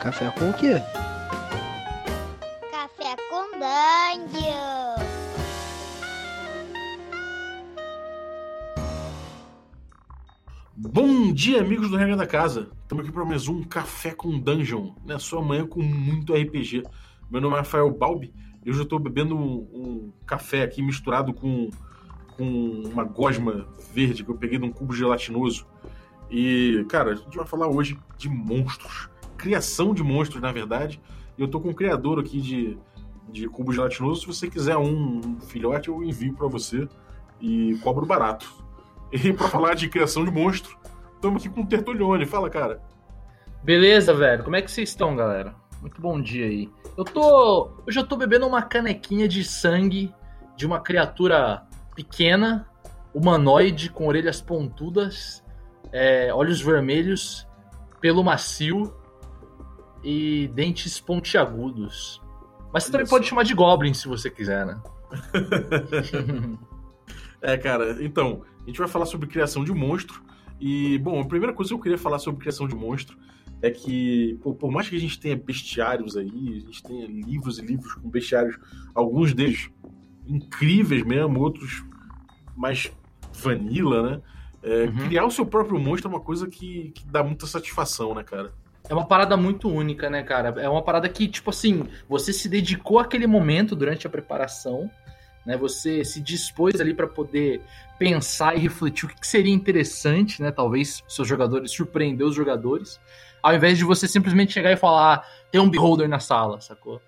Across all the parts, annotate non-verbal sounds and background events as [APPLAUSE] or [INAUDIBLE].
Café com o quê? Café com Dungeon. Bom dia, amigos do Regra da Casa. Estamos aqui para mais um Café com Dungeon, na sua manhã com muito RPG. Meu nome é Rafael Balbi e hoje eu estou bebendo um, um, café aqui misturado com, com uma gosma verde que eu peguei num cubo gelatinoso. E, cara, a gente vai falar hoje de monstros. Criação de monstros, na verdade. E eu tô com um criador aqui de, de cubo gelatinoso. Se você quiser um filhote, eu envio para você e cobro barato. [LAUGHS] E para falar de criação de monstro, estamos aqui com o Tertolione. Fala, cara. Beleza, velho. Como é que vocês estão, galera? Muito bom dia aí. Eu tô. Hoje eu tô bebendo uma canequinha de sangue de uma criatura pequena, humanoide, com orelhas pontudas, é, olhos vermelhos, pelo macio e dentes pontiagudos. Mas você também pode chamar de Goblin se você quiser, né? [LAUGHS] É, cara, então, a gente vai falar sobre criação de monstro. E, bom, a primeira coisa que eu queria falar sobre criação de monstro é que, pô, por mais que a gente tenha bestiários aí, a gente tenha livros e livros com bestiários, alguns deles incríveis mesmo, outros mais vanilla, né? É, Uhum. Criar o seu próprio monstro é uma coisa que, que dá muita satisfação, né, cara? É uma parada muito única, né, cara? É uma parada que, tipo assim, você se dedicou àquele momento durante a preparação, né? Você se dispôs ali pra poder pensar e refletir o que seria interessante, né? Talvez seus jogadores surpreender os jogadores, ao invés de você simplesmente chegar e falar, "Ah, tem um beholder na sala, sacou?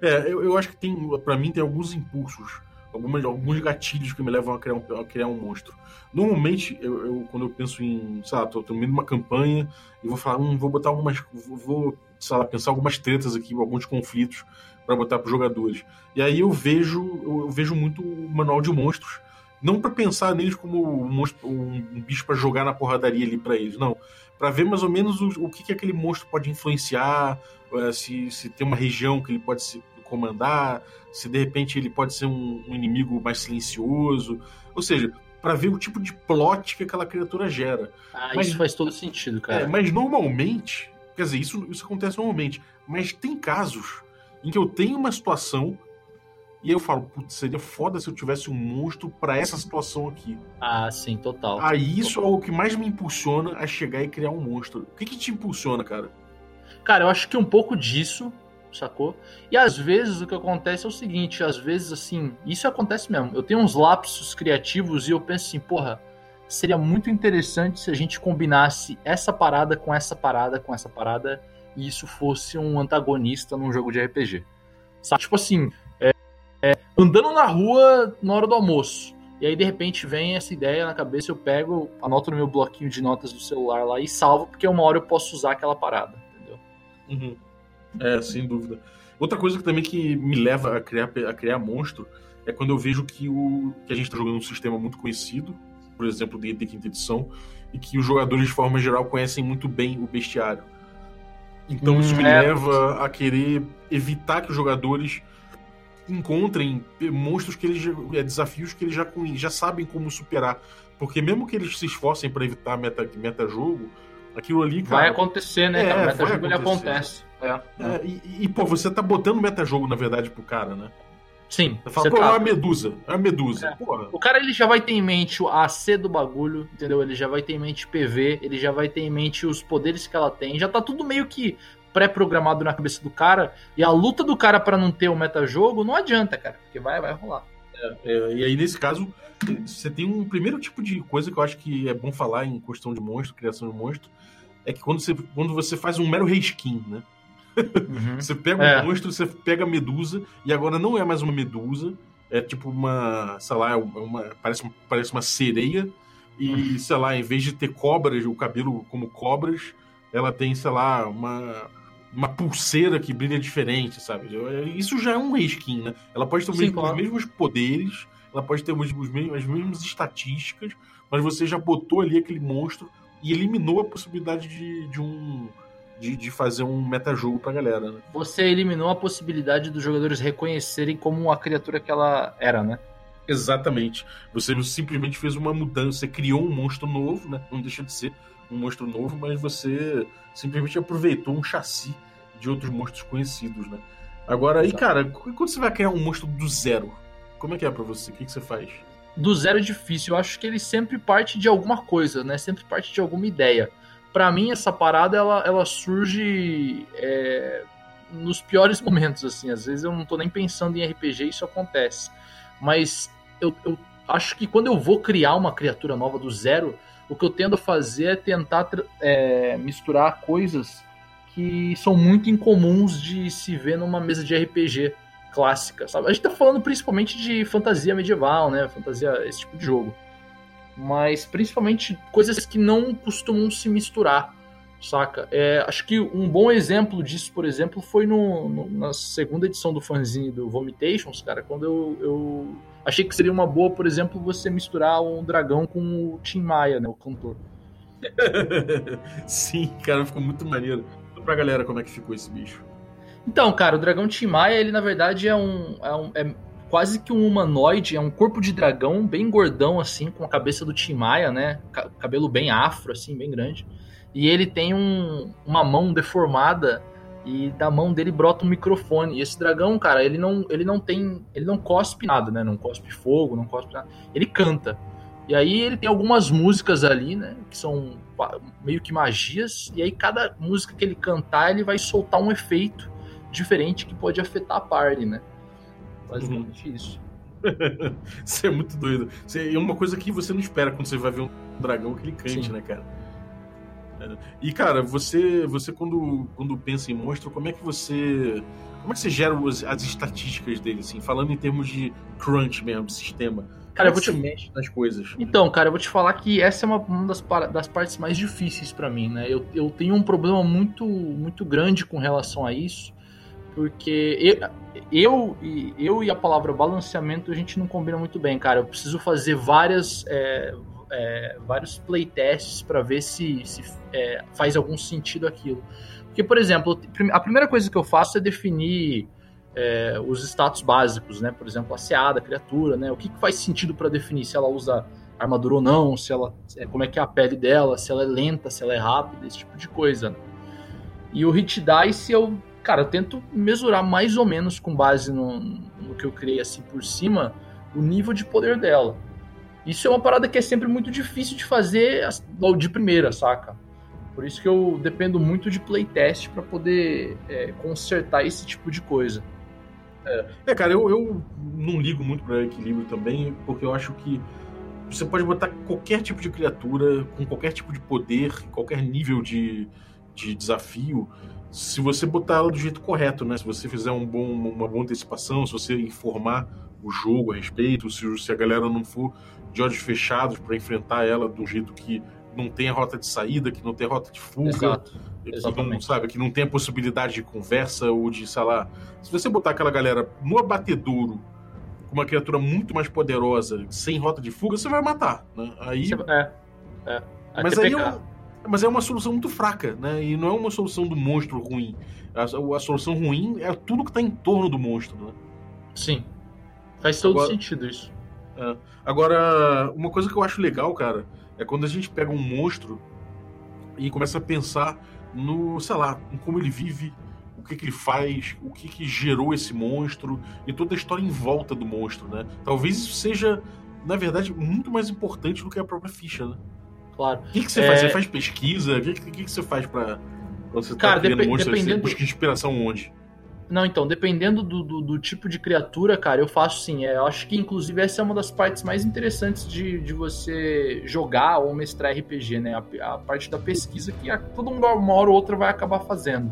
É, eu, eu acho que tem, para mim, tem alguns impulsos, algumas, alguns gatilhos que me levam a criar um, a criar um monstro. Normalmente, eu, eu- quando eu penso em, sei lá, tô, de uma campanha e vou falar, hum, vou botar algumas, vou, sei lá, pensar algumas tretas aqui, alguns conflitos para botar para jogadores. E aí eu vejo, eu, vejo muito o manual de monstros, não para pensar neles como um, monstro, um, bicho para jogar na porradaria ali para eles, não, para ver mais ou menos o, o que, que aquele monstro pode influenciar, eh, se, se tem uma região que ele pode se comandar, se de repente ele pode ser um, um inimigo mais silencioso. Ou seja, para ver o tipo de plot que aquela criatura gera. Ah, Mas- isso faz todo sentido, cara. É, mas normalmente, quer dizer, isso, isso acontece normalmente, mas tem casos em que eu tenho uma situação e aí eu falo, putz, seria foda se eu tivesse um monstro para essa situação aqui. Ah, sim, total. Aí isso é o que mais me impulsiona a chegar e criar um monstro. O que, que te impulsiona, cara? Cara, eu acho que um pouco disso, sacou? E às vezes o que acontece é o seguinte, às vezes assim, isso acontece mesmo. Eu tenho uns lapsos criativos e eu penso assim, porra, seria muito interessante se a gente combinasse essa parada com essa parada com essa parada e isso fosse um antagonista num jogo de RPG. Sabe? Tipo assim, é, é, andando na rua na hora do almoço. E aí, de repente, vem essa ideia na cabeça, eu pego, anoto no meu bloquinho de notas do celular lá e salvo, porque uma hora eu posso usar aquela parada, entendeu? Uhum. É, sem dúvida. Outra coisa que também que me leva a criar, a criar monstro é quando eu vejo que, o, que a gente está jogando um sistema muito conhecido, por exemplo, D&D quinta edição, e que os jogadores, de forma geral, conhecem muito bem o bestiário. Então Hum, isso me é. leva a querer evitar que os jogadores encontrem monstros que eles é, desafios que eles já, já sabem como superar. Porque mesmo que eles se esforcem para evitar meta, meta jogo, aquilo ali, cara, Vai acontecer, né, É? O metajogo ele acontece. É. É, e, e, pô, você tá botando metajogo, na verdade, pro cara, né? Sim. Você fala, você pô, é tá- uma medusa. É uma medusa. É. O cara ele já vai ter em mente o AC do bagulho, entendeu? Ele já vai ter em mente PV, ele já vai ter em mente os poderes que ela tem. Já tá tudo meio que pré-programado na cabeça do cara. E a luta do cara pra não ter o metajogo não adianta, cara. Porque vai, vai rolar. É, e aí, nesse caso, você tem um primeiro tipo de coisa que eu acho que é bom falar em questão de monstro, criação de monstro, é que quando você, quando você faz um mero reskin, né? Você pega É. um monstro, você pega a medusa, e agora não é mais uma medusa, é tipo uma, sei lá, é uma, parece, parece uma sereia, e, sei lá, em vez de ter cobras, o cabelo como cobras, ela tem, sei lá, uma, uma pulseira que brilha diferente, sabe? Isso já é um reskin, né? Ela pode ter os Sim, mesmos, claro. os mesmos poderes, ela pode ter os, os mesmos, as mesmas estatísticas, mas você já botou ali aquele monstro e eliminou a possibilidade de, de um de, de fazer um metajogo pra galera, né? Você eliminou a possibilidade dos jogadores reconhecerem como a criatura que ela era, né? Exatamente. Você simplesmente fez uma mudança, você criou um monstro novo, né? Não deixa de ser um monstro novo, mas você simplesmente aproveitou um chassi de outros monstros conhecidos, né? Agora, e cara, quando você vai criar um monstro do zero, como é que é pra você? O que, que você faz? Do zero é difícil. Eu acho que ele sempre parte de alguma coisa, né? Sempre parte de alguma ideia. Para mim, essa parada, ela, ela surge é, nos piores [LAUGHS] momentos, assim. Às vezes eu não tô nem pensando em RPG e isso acontece. Mas eu, eu acho que quando eu vou criar uma criatura nova do zero, o que eu tendo a fazer é tentar é, misturar coisas que são muito incomuns de se ver numa mesa de RPG clássica, sabe? A gente tá falando principalmente de fantasia medieval, né? Fantasia, esse tipo de jogo. Mas principalmente coisas que não costumam se misturar, saca? É, acho que um bom exemplo disso, por exemplo, foi no, no, na segunda edição do fanzine do Vomitations, cara, quando eu, eu achei que seria uma boa, por exemplo, você misturar um dragão com o Tim Maia, né? O cantor. [LAUGHS] Sim, cara, ficou muito maneiro pra galera como é que ficou esse bicho. Então, cara, o dragão Timaya, ele na verdade é um, é um. É quase que um humanoide, é um corpo de dragão bem gordão, assim, com a cabeça do Timaya, né? Cabelo bem afro, assim, bem grande. E ele tem um, uma mão deformada e da mão dele brota um microfone. E esse dragão, cara, ele não, ele não tem. Ele não cospe nada, né? Não cospe fogo, não cospe nada. Ele canta. E aí ele tem algumas músicas ali, né? Que são meio que magias. E aí cada música que ele cantar, ele vai soltar um efeito diferente que pode afetar a party, né? Basicamente uhum. isso. [LAUGHS] isso é muito doido. É uma coisa que você não espera quando você vai ver um dragão que ele cante, Sim. né, cara? É. E, cara, você, você quando, quando pensa em monstro, como é que você. Como é que você gera as, as estatísticas dele, assim? Falando em termos de crunch mesmo, sistema Cara, eu vou te mexe nas coisas. Então, cara, eu vou te falar que essa é uma, uma das, das partes mais difíceis para mim, né? Eu, eu tenho um problema muito, muito grande com relação a isso, porque eu, eu, eu e a palavra balanceamento a gente não combina muito bem, cara. Eu preciso fazer várias, é, é, vários playtests para ver se, se é, faz algum sentido aquilo. Porque, por exemplo, a primeira coisa que eu faço é definir é, os status básicos, né? Por exemplo, a CA da criatura, né? O que, que faz sentido para definir se ela usa armadura ou não, se ela, é, como é que é a pele dela, se ela é lenta, se ela é rápida, esse tipo de coisa. Né? E o hit dice eu, cara, eu tento mesurar mais ou menos com base no, no que eu criei assim por cima, o nível de poder dela. Isso é uma parada que é sempre muito difícil de fazer de primeira, saca? Por isso que eu dependo muito de playtest para poder é, consertar esse tipo de coisa. É, é cara, eu, eu não ligo muito para equilíbrio também, porque eu acho que você pode botar qualquer tipo de criatura, com qualquer tipo de poder, qualquer nível de, de desafio, se você botar ela do jeito correto, né? Se você fizer um bom, uma boa antecipação, se você informar o jogo a respeito, se, se a galera não for de olhos fechados para enfrentar ela do jeito que não tem a rota de saída, que não tem rota de fuga, Exato. que não, sabe, que não tem a possibilidade de conversa ou de, sei lá. Se você botar aquela galera no abatedouro com uma criatura muito mais poderosa, sem rota de fuga, você vai matar, né? Aí. É. é. Mas aí é, mas é uma solução muito fraca, né? E não é uma solução do monstro ruim. A, a solução ruim é tudo que está em torno do monstro, né? Sim. Faz todo Agora, sentido isso. É. Agora, uma coisa que eu acho legal, cara, é quando a gente pega um monstro e começa a pensar no, sei lá, em como ele vive, o que, que ele faz, o que, que gerou esse monstro e toda a história em volta do monstro, né? Talvez isso seja, na verdade, muito mais importante do que a própria ficha, né? Claro. O que, que você é... faz? Você faz pesquisa? O que, que, que você faz para você tá Cara, tá criando monstro? Dependendo... Você busca inspiração onde? Não, então, dependendo do, do, do, tipo de criatura, cara, eu faço sim. É, eu acho que, inclusive, essa é uma das partes mais interessantes de, de você jogar ou mestrar RPG, né? A, a parte da pesquisa que a, todo mundo, uma hora ou outra, vai acabar fazendo.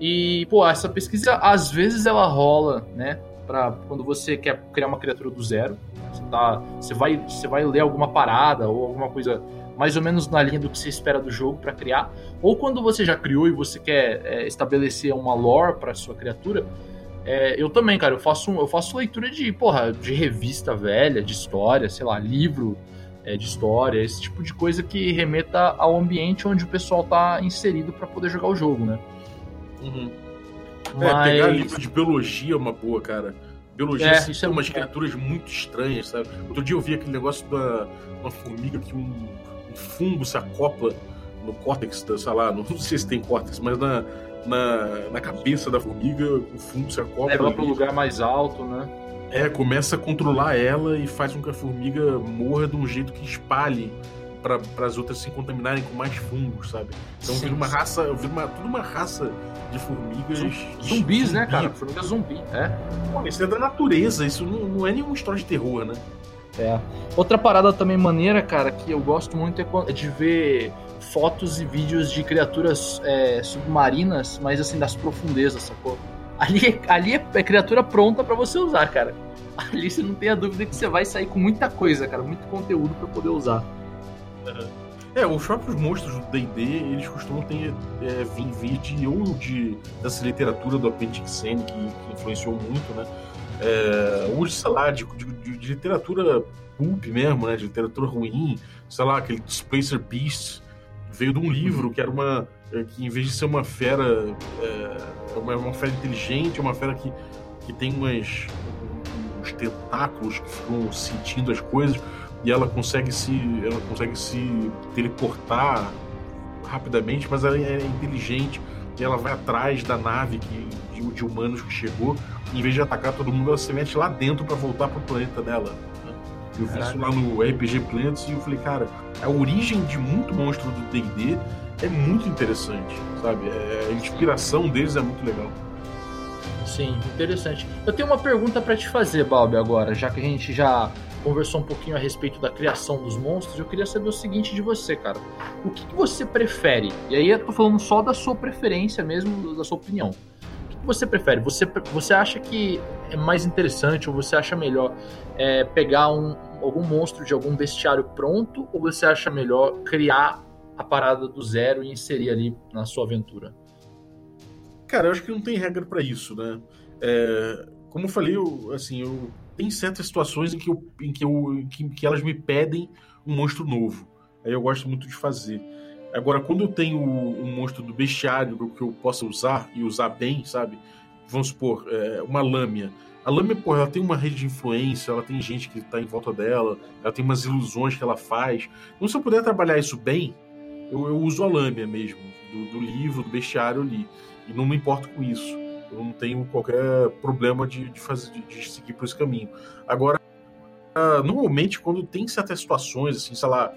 E, pô, essa pesquisa, às vezes, ela rola, né? Pra quando você quer criar uma criatura do zero. Você, tá, você, vai, você vai ler alguma parada ou alguma coisa mais ou menos na linha do que você espera do jogo para criar, ou quando você já criou e você quer é, estabelecer uma lore para sua criatura. É, eu também, cara, eu faço, eu faço leitura de, porra, de revista velha, de história, sei lá, livro é, de história, esse tipo de coisa que remeta ao ambiente onde o pessoal tá inserido para poder jogar o jogo, né? Uhum. Mas... É, pegar livro de biologia é uma boa, cara. Biologia, é, assim, tem é umas criaturas muito estranhas, sabe? Outro dia eu vi aquele negócio da uma formiga que um fungo se acopla no córtex, da, sei lá, [LAUGHS] não sei se tem córtex, mas na, na, na cabeça da formiga, o fungo se acopla. Leva para um lugar mais alto, né? É, começa a controlar ela e faz com que a formiga morra de um jeito que espalhe para as outras se contaminarem com mais fungos, sabe? Então vira uma raça, vira uma, tudo uma raça de formigas. Zumbis, zumbi, né, cara? Formiga zumbi, é. Pô, isso é da natureza, isso não, não é nenhuma história de terror, né? É. Outra parada também maneira, cara, que eu gosto muito é, é de ver fotos e vídeos de criaturas é, submarinas, mas assim, das profundezas, sacou? Ali, ali é, é criatura pronta para você usar, cara. Ali você não tem a dúvida que você vai sair com muita coisa, cara, muito conteúdo para poder usar. É, os próprios monstros do D&D, eles costumam ter, é, vir, vir de, ou de, dessa literatura do Appendix N, que, que influenciou muito, né? É, sei lá, de, de, de, literatura pulp mesmo, né? De literatura ruim, sei lá, aquele Displacer Beast veio de um livro que era uma... É, que em vez de ser uma fera, é, uma, uma fera inteligente, é uma fera que, que tem umas, uns tentáculos que ficam sentindo as coisas e ela consegue se ela consegue se teleportar rapidamente, mas ela é inteligente e ela vai atrás da nave que, de, de humanos que chegou. Em vez de atacar todo mundo, ela se mete lá dentro para voltar pro planeta dela. Né? Eu vi isso lá no RPG Planets e eu falei, cara, a origem de muito monstro do D&D é muito interessante, sabe? É, a inspiração deles é muito legal. Sim, interessante. Eu tenho uma pergunta para te fazer, Balbi, agora, já que a gente já conversou um pouquinho a respeito da criação dos monstros, eu queria saber o seguinte de você, cara. O que, que você prefere? E aí eu tô falando só da sua preferência mesmo, da sua opinião. O que, que você prefere? Você, você acha que é mais interessante ou você acha melhor é, pegar um, algum monstro de algum bestiário pronto ou você acha melhor criar a parada do zero e inserir ali na sua aventura? Cara, eu acho que não tem regra para isso, né? É, como eu falei, eu, assim, eu tem certas situações em que, eu, em que, eu, em que, que elas me pedem um monstro novo. Aí eu gosto muito de fazer. Agora, quando eu tenho um monstro do bestiário que eu possa usar e usar bem, sabe? Vamos supor, é, uma lâmina. A lâmina, pô, ela tem uma rede de influência, ela tem gente que tá em volta dela, ela tem umas ilusões que ela faz. Então, se eu puder trabalhar isso bem, eu, eu uso a lâmina mesmo, do, do livro, do bestiário ali. E não me importo com isso. Eu não tenho qualquer problema de, de fazer, de, de seguir por esse caminho. Agora, normalmente, quando tem certas situações, assim, sei lá,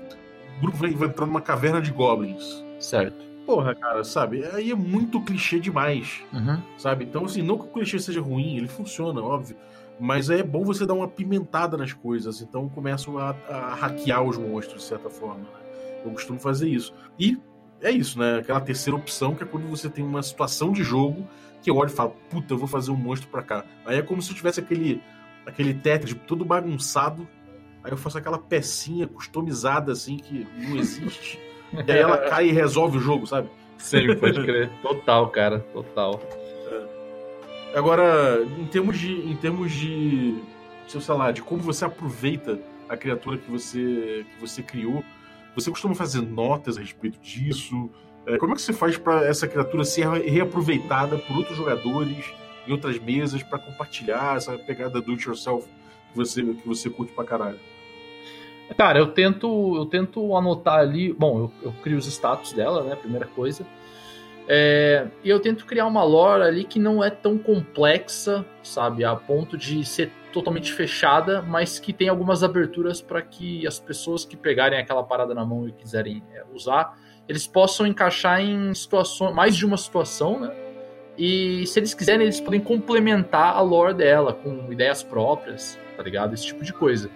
o grupo vai, vai entrar numa caverna de goblins. Certo. Porra, cara, sabe? Aí é muito clichê demais. Uhum. Sabe? Então, assim, não que o clichê seja ruim, ele funciona, óbvio. Mas é bom você dar uma pimentada nas coisas. Então começam a, a hackear os monstros, de certa forma. Né? Eu costumo fazer isso. E é isso, né? Aquela terceira opção, que é quando você tem uma situação de jogo que eu olho e falo, puta, eu vou fazer um monstro pra cá. Aí é como se eu tivesse aquele, aquele Tetris todo bagunçado, aí eu faço aquela pecinha customizada assim que não existe, e aí ela cai e resolve o jogo, sabe? Sim, pode crer. Total, cara, total. É. Agora, em termos de. Em termos de. Sei lá, de como você aproveita a criatura que você, que você criou, você costuma fazer notas a respeito disso? É, como é que você faz para essa criatura ser reaproveitada por outros jogadores em outras mesas para compartilhar essa pegada do it yourself que você, que você curte pra caralho? Cara, eu tento, eu tento anotar ali. Bom, eu, eu crio os status dela, né? Primeira coisa. É, e eu tento criar uma lore ali que não é tão complexa, sabe? A ponto de ser totalmente fechada, mas que tem algumas aberturas para que as pessoas que pegarem aquela parada na mão e quiserem é, usar eles possam encaixar em situações, mais de uma situação, né? E se eles quiserem, eles podem complementar a lore dela com ideias próprias, tá ligado? Esse tipo de coisa.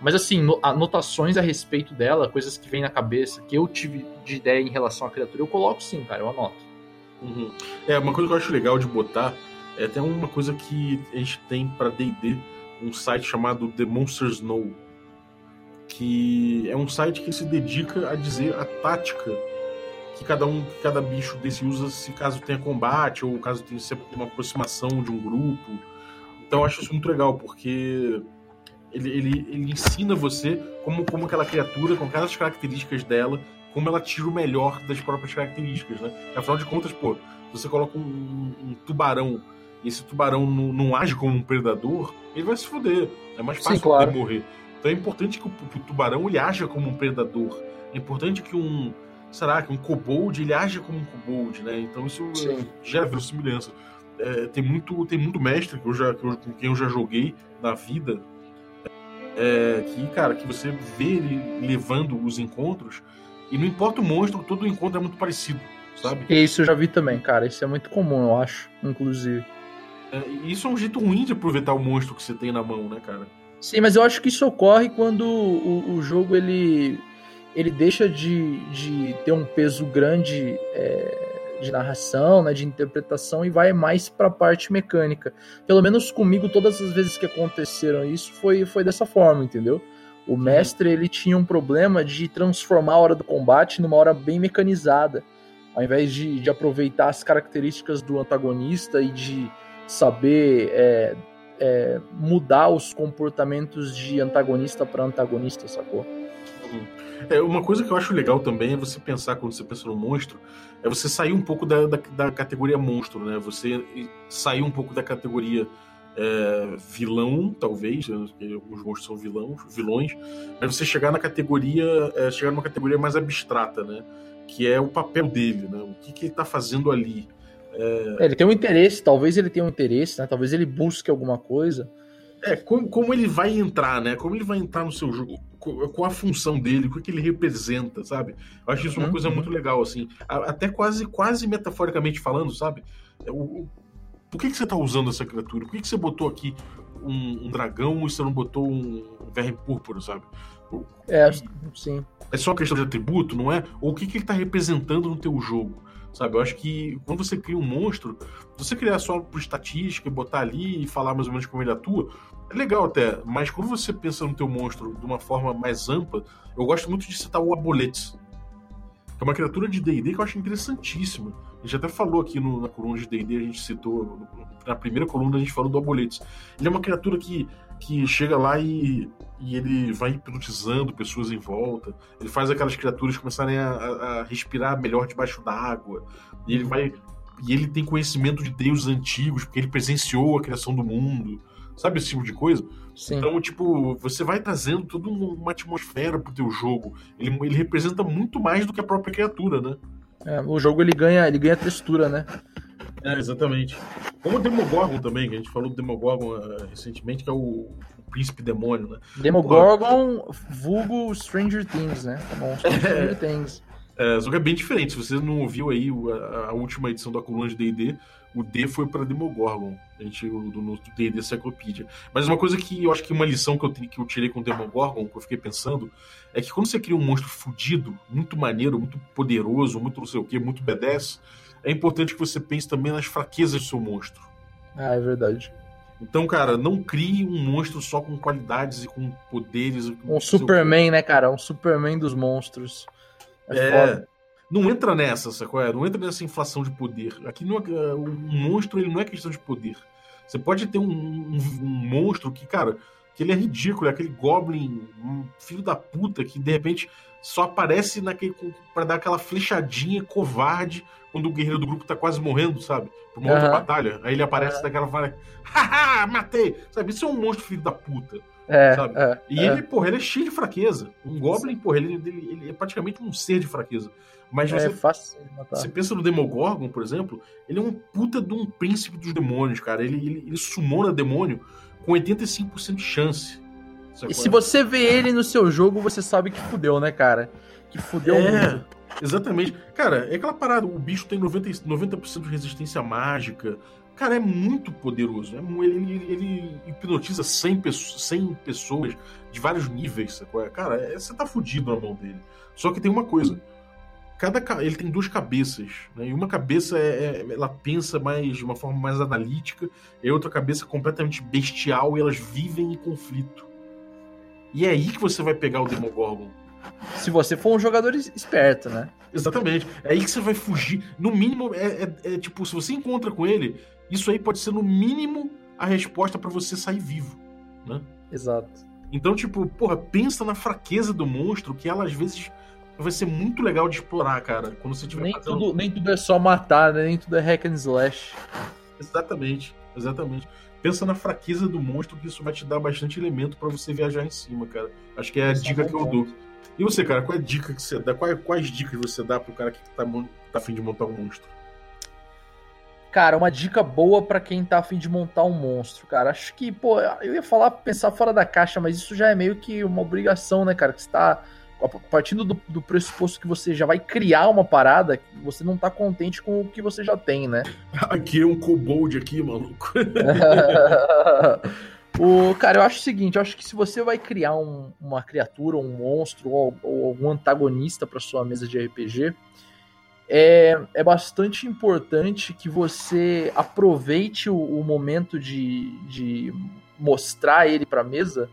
Mas assim, anotações a respeito dela, coisas que vêm na cabeça, que eu tive de ideia em relação à criatura, eu coloco sim, cara, eu anoto. Uhum. É, uma coisa que eu acho legal de botar é até uma coisa que a gente tem para D&D, um site chamado The Monsters Know, que é um site que se dedica a dizer a tática que cada um, que cada bicho desse usa se caso tenha combate ou caso tenha uma aproximação de um grupo. Então eu acho isso muito legal, porque ele, ele, ele ensina você como, como aquela criatura, com cada características dela, como ela tira o melhor das próprias características, né? Afinal de contas, pô, você coloca um, um tubarão e esse tubarão não, não, age como um predador, ele vai se foder. É mais fácil Sim, claro. morrer. Então é importante que o, que o tubarão ele haja como um predador. É importante que um, será que um kobold ele age como um kobold, né? Então isso Sim. gera verossimilhança. É, tem muito tem muito mestre que eu já que eu- com quem eu já joguei na vida é, que cara que você vê ele levando os encontros e não importa o monstro todo encontro é muito parecido sabe E isso eu já vi também, cara. Isso é muito comum, eu acho, inclusive. É, isso é um jeito ruim de aproveitar o monstro que você tem na mão né cara Sim, mas eu acho que isso ocorre quando o, o jogo ele, ele deixa de, de ter um peso grande é, de narração, né, de interpretação e vai mais para a parte mecânica. Pelo menos comigo, todas as vezes que aconteceram isso foi, foi dessa forma, entendeu? O mestre ele tinha um problema de transformar a hora do combate numa hora bem mecanizada, ao invés de, de aproveitar as características do antagonista e de saber é, é, mudar os comportamentos de antagonista para antagonista, sacou? É, uma coisa que eu acho legal também é você pensar, quando você pensa no monstro, é você sair um pouco da, da, da categoria monstro, né? Você sair um pouco da categoria é, vilão, talvez, né? alguns monstros são vilões, vilões, mas você chegar na categoria, é, chegar numa categoria mais abstrata, né? Que é o papel dele, né? O que, que ele tá fazendo ali. É, ele tem um interesse, talvez ele tenha um interesse, né? Talvez ele busque alguma coisa. É, como, como ele vai entrar, né? Como ele vai entrar no seu jogo, com a função dele, o que ele representa, sabe? Eu acho isso uma Uhum. coisa muito legal, assim. Até quase, quase metaforicamente falando, sabe? É, o- o- por que, que você tá usando essa criatura? Por que, que você botou aqui um, um dragão e você não botou um verme púrpura, sabe? É, sim. é só questão de atributo, não é? Ou o que, que ele tá representando no teu jogo, sabe? Eu acho que quando você cria um monstro, você criar só por estatística, e botar ali e falar mais ou menos como ele atua, legal até, mas quando você pensa no teu monstro de uma forma mais ampla, eu gosto muito de citar o Abolete, que é uma criatura de D&D que eu acho interessantíssima. A gente até falou aqui no- na coluna de D&D, a gente citou, na primeira coluna a gente falou do Abolete. Ele é uma criatura que, que chega lá e, e ele vai hipnotizando pessoas em volta, ele faz aquelas criaturas começarem a, a- a respirar melhor debaixo d'água, e ele vai... E ele tem conhecimento de deuses antigos, porque ele presenciou a criação do mundo. Sabe esse tipo de coisa? Sim. Então, tipo, você vai trazendo toda um- uma atmosfera pro teu jogo. Ele, ele representa muito mais do que a própria criatura, né? É, o jogo ele ganha, ele ganha textura, né? É, exatamente. Como o Demogorgon também, que a gente falou do Demogorgon eh, recentemente, que é o, o príncipe demônio, né? Demogorgon, vulgo Stranger Things, né? Tá bom, [LAUGHS] Stranger Things. É, só que é bem diferente. Se você não ouviu aí a, a última edição da coluna de D&D, o D foi para Demogorgon. A gente, no D&D Cyclopedia. Mas uma coisa que eu acho que uma lição que eu, que eu tirei com o Demogorgon, que eu fiquei pensando, é que quando você cria um monstro fudido, muito maneiro, muito poderoso, muito não sei o que, muito B10, é importante que você pense também nas fraquezas do seu monstro. Ah, é verdade. Então, cara, não crie um monstro só com qualidades e com poderes. com Um. Superman, né, cara? Um Superman dos monstros. É, É. não entra nessa, sacou? É? Não entra nessa inflação de poder. Aqui não é, um monstro ele não é questão de poder. Você pode ter um, um- um monstro que, cara, que ele é ridículo, é aquele goblin, um filho da puta, que de repente só aparece naquele pra dar aquela flechadinha covarde quando o guerreiro do grupo tá quase morrendo, sabe? Pra uma outra Aham. batalha. Aí ele aparece daquela fala, haha, matei! Sabe? Isso é um monstro filho da puta. É, sabe? é, E é. ele, porra, ele é cheio de fraqueza. Um Goblin, porra, ele, ele- ele é praticamente um ser de fraqueza. Mas É você, fácil você pensa no Demogorgon, por exemplo, ele é um puta de um príncipe dos demônios, cara. Ele, ele, ele sumona demônio com 85% de chance. E se você vê ele no seu jogo, você sabe que fudeu, né, cara? Que fudeu É, muito. exatamente. Cara, é aquela parada, o bicho tem 90, e- 90% de resistência mágica. Cara, é muito poderoso. É ele, ele- ele hipnotiza 100, pesso- 100 pessoas de vários níveis, sacou? Cara, é- você tá fudido na mão dele. Só que tem uma coisa. Cada, ca- ele tem duas cabeças, né? E uma cabeça é, é- ela pensa mais de uma forma mais analítica, e a outra cabeça é completamente bestial e elas vivem em conflito. E é aí que você vai pegar o Demogorgon. Se você for um jogador es- esperto, né? Exatamente. É aí que você vai fugir. No mínimo, é, é- é tipo, se você encontra com ele, isso aí pode ser no mínimo a resposta pra você sair vivo, né? Exato. Então, tipo, porra, pensa na fraqueza do monstro, que ela às vezes vai ser muito legal de explorar, cara. Quando você tiver Nem fazendo- tudo, nem tudo é só matar, né? Nem tudo é hack and slash. Exatamente, exatamente. Pensa na fraqueza do monstro, que isso vai te dar bastante elemento pra você viajar em cima, cara. Acho que é a Esse é dica bom que eu dou. E você, cara, qual é a dica que você dá? Quais, quais dicas você dá pro cara que tá, tá afim de montar um monstro? Cara, uma dica boa para quem tá afim de montar um monstro, cara. Acho que, pô, eu ia falar pensar fora da caixa, mas isso já é meio que uma obrigação, né, cara? Que você tá partindo do, do, pressuposto que você já vai criar uma parada, você não tá contente com o que você já tem, né? [LAUGHS] Aqui é um kobold aqui, maluco. [LAUGHS] o, cara, eu acho o seguinte, eu acho que se você vai criar um, uma criatura, um monstro ou, ou algum antagonista para sua mesa de RPG, é, é bastante importante que você aproveite o, o momento de, de mostrar ele para a mesa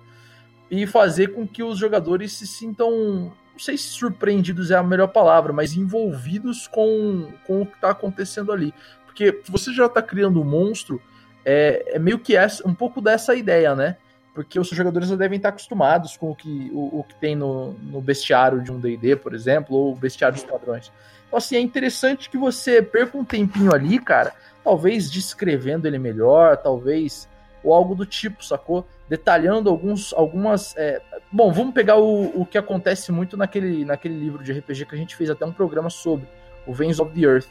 e fazer com que os jogadores se sintam, não sei se surpreendidos é a melhor palavra, mas envolvidos com, com o que está acontecendo ali. Porque você já está criando um monstro, é, é meio que essa, um pouco dessa ideia, né? Porque os jogadores já devem estar acostumados com o que, o, o que tem no, no bestiário de um DD, por exemplo, ou bestiário dos padrões. Então, assim, é interessante que você perca um tempinho ali, cara, talvez descrevendo ele melhor, talvez, ou algo do tipo, sacou? detalhando alguns, algumas. É... Bom, vamos pegar o, o que acontece muito naquele, naquele livro de RPG que a gente fez até um programa sobre, o Veins of the Earth.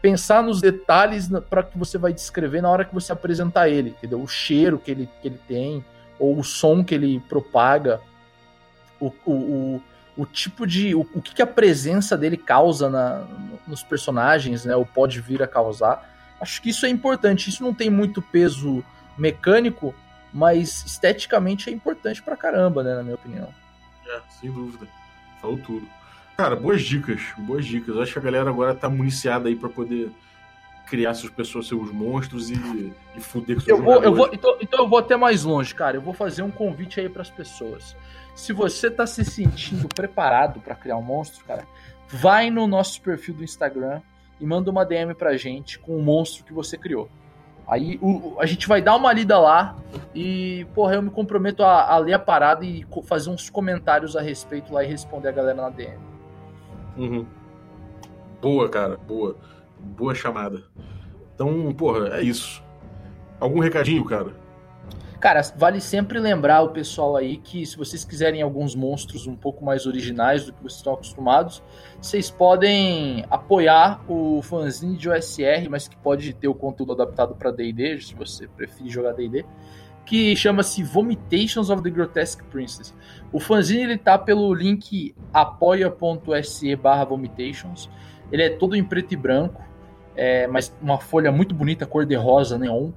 Pensar nos detalhes para que você vai descrever na hora que você apresentar ele, entendeu? O cheiro que ele, que ele tem, ou o som que ele propaga, o, o, o, o tipo de. O, o que, que a presença dele causa na, nos personagens, né? Ou pode vir a causar. Acho que isso é importante. Isso não tem muito peso mecânico, mas esteticamente é importante pra caramba, né, na minha opinião. É, sem dúvida. Falou tudo. Cara, boas dicas, boas dicas. acho que a galera agora tá municiada aí para poder criar suas pessoas, seus monstros e, e fuder com seus eu vou, eu vou então, então eu vou até mais longe, cara. Eu vou fazer um convite aí para as pessoas. Se você tá se sentindo [LAUGHS] preparado para criar um monstro, cara, vai no nosso perfil do Instagram e manda uma DM pra gente com o monstro que você criou. Aí o, a gente vai dar uma lida lá e, porra, eu me comprometo a, a, ler a parada e fazer uns comentários a respeito lá e responder a galera na DM. Uhum. Boa, cara, boa. Boa chamada. Então, porra, é isso. Algum recadinho, cara? Cara, vale sempre lembrar o pessoal aí que se vocês quiserem alguns monstros um pouco mais originais do que vocês estão acostumados, vocês podem apoiar o fanzine de OSR, mas que pode ter o conteúdo adaptado para D&D, se você preferir jogar D&D, que chama-se Vomitations of the Grotesque Princess. O fanzine ele tá pelo link apoia.se barra vomitations. Ele é todo em preto e branco, é, mas uma folha muito bonita, cor de rosa, neon.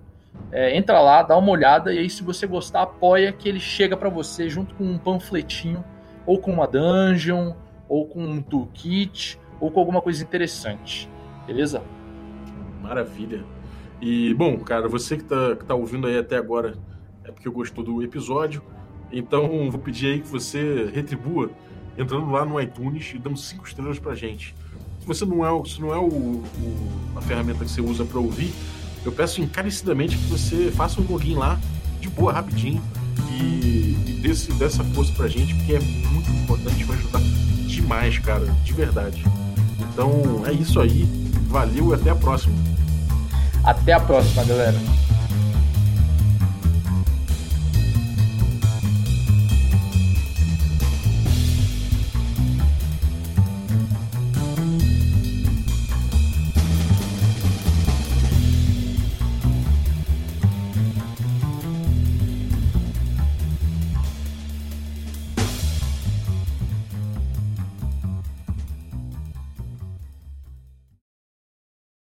É, entra lá, dá uma olhada e aí se você gostar, apoia que ele chega para você junto com um panfletinho, ou com uma dungeon, ou com um toolkit, ou com alguma coisa interessante. Beleza? Maravilha. E, bom, cara, você que tá, que tá ouvindo aí até agora é porque gostou do episódio. Então, vou pedir aí que você retribua entrando lá no iTunes e dando cinco estrelas pra gente. Se você não é, se não é o, o a ferramenta que você usa para ouvir, eu peço encarecidamente que você faça um login lá, de boa, rapidinho, e, e desse, dessa força pra gente, porque é muito importante, vai ajudar demais, cara, de verdade. Então é isso aí, valeu e até a próxima. Até a próxima, galera.